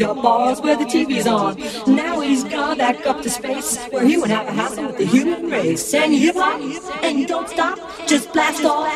Mars won't eat up bars where the TV's on. Now he's gone back up to space where he would have a hassle with the human race. And you hop and you don't stop, just blast off.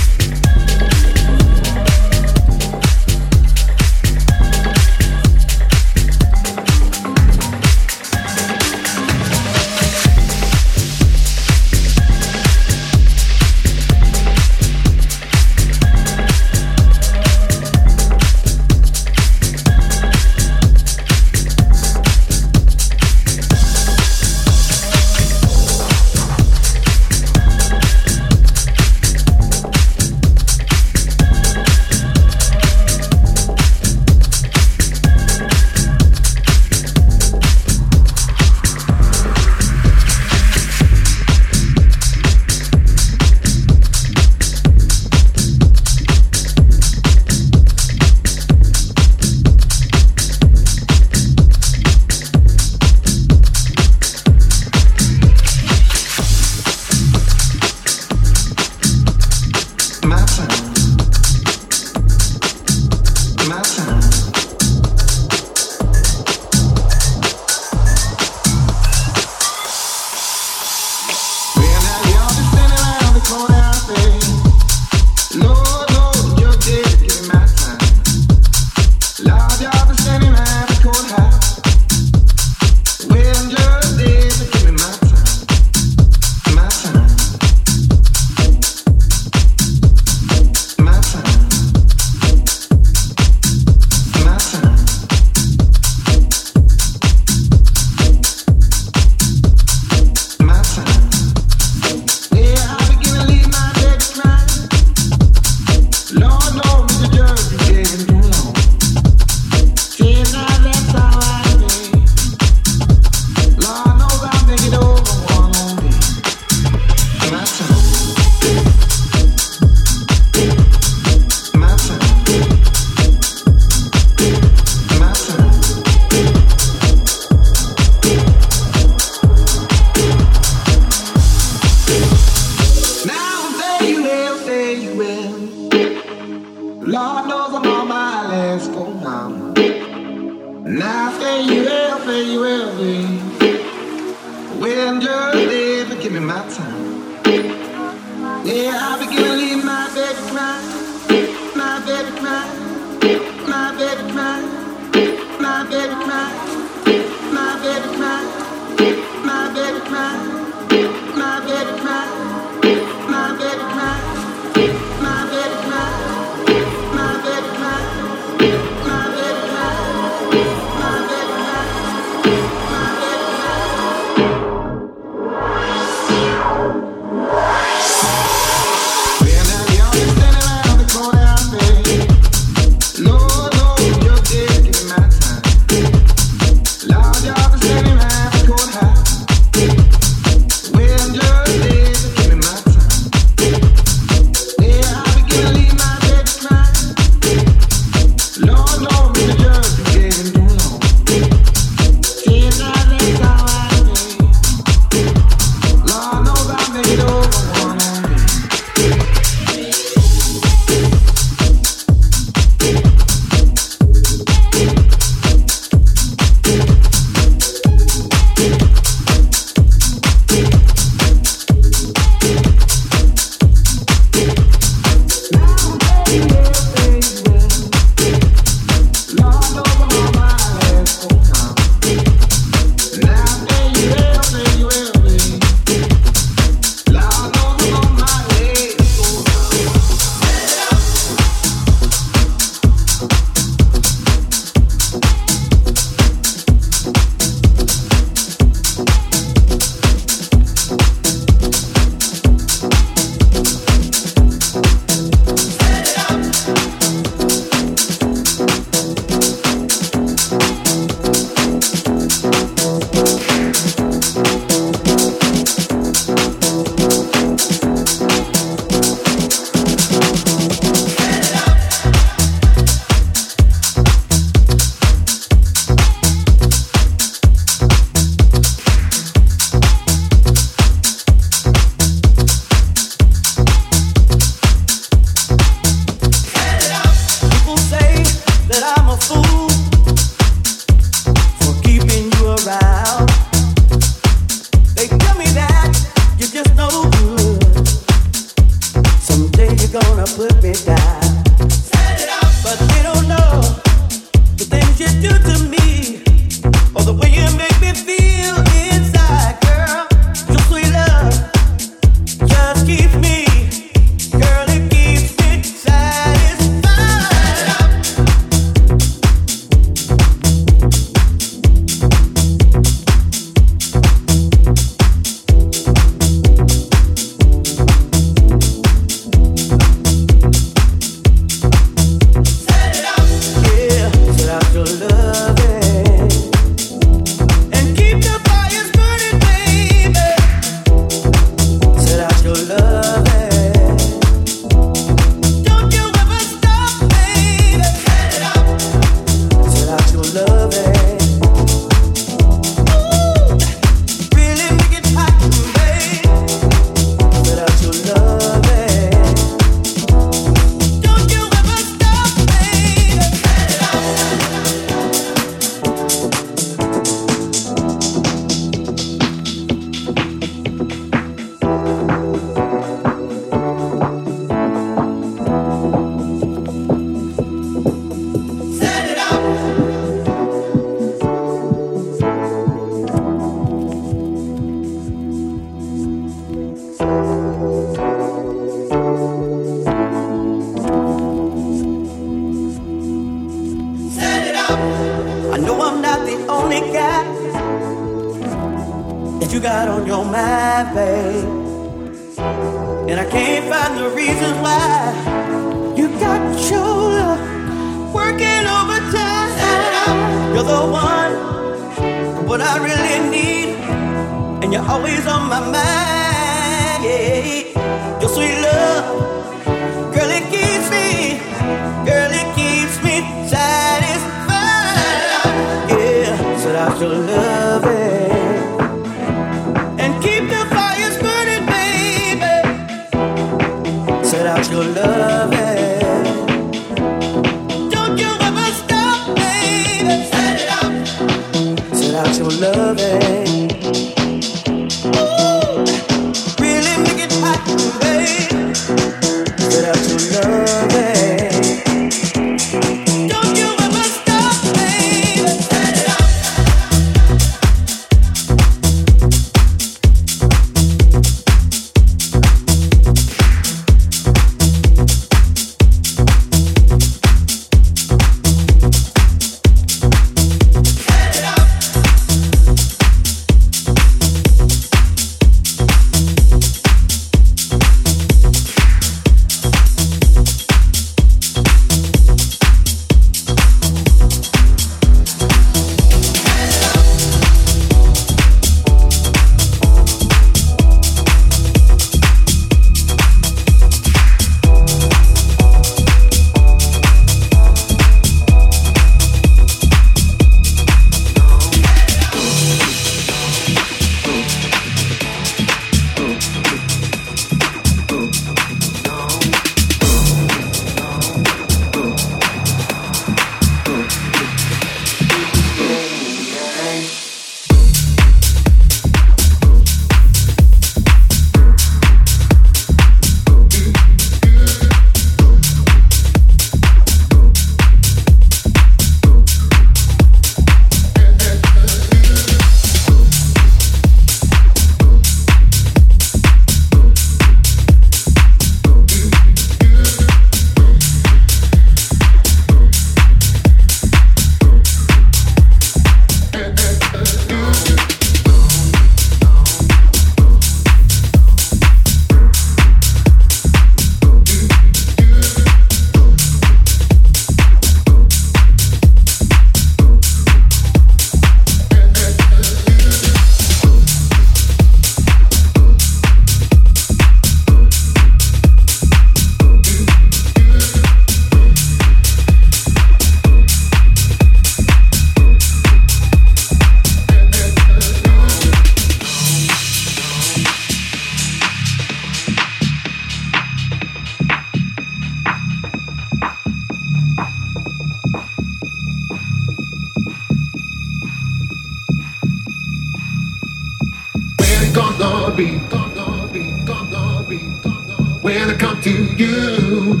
When I come to you,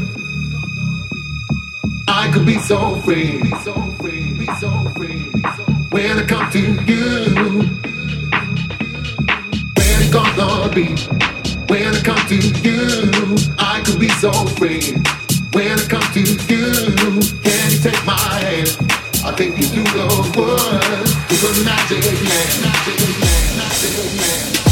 I could be so free, be so free, be so free. When I come to you, when it gonna be, when I come to you, I could be so free. When I come to you, can you take my hand? I'll take you through the woods to the magic land, magic magic.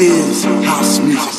I love my house, house.